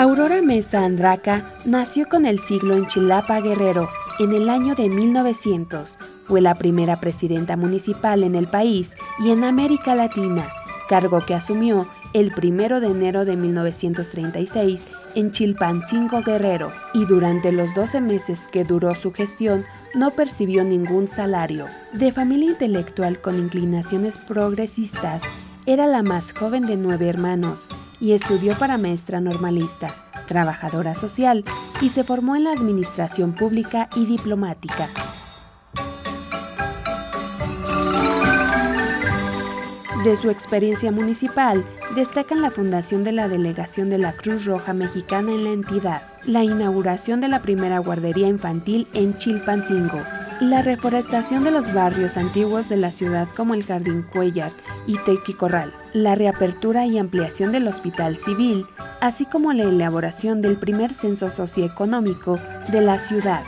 Aurora Mesa Andraca nació con el siglo en Chilapa, Guerrero, en el año de 1900. Fue la primera presidenta municipal en el país y en América Latina, cargo que asumió el 1 de enero de 1936 en Chilpancingo Guerrero, y durante los 12 meses que duró su gestión no percibió ningún salario. De familia intelectual con inclinaciones progresistas, era la más joven de nueve hermanos y estudió para maestra normalista, trabajadora social y se formó en la administración pública y diplomática. De su experiencia municipal, destacan la fundación de la delegación de la Cruz Roja Mexicana en la entidad, la inauguración de la primera guardería infantil en Chilpancingo, la reforestación de los barrios antiguos de la ciudad como el Jardín Cuellar y Tequicorral, la reapertura y ampliación del Hospital Civil, así como la elaboración del primer censo socioeconómico de la ciudad.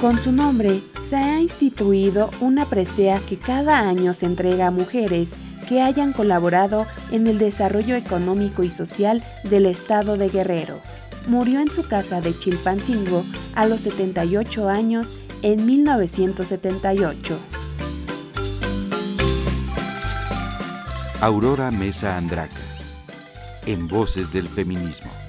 Con su nombre, se ha instituido una presea que cada año se entrega a mujeres que hayan colaborado en el desarrollo económico y social del estado de Guerrero murió en su casa de Chilpancingo a los 78 años en 1978. Aurora Mesa Andraca, en Voces del Feminismo.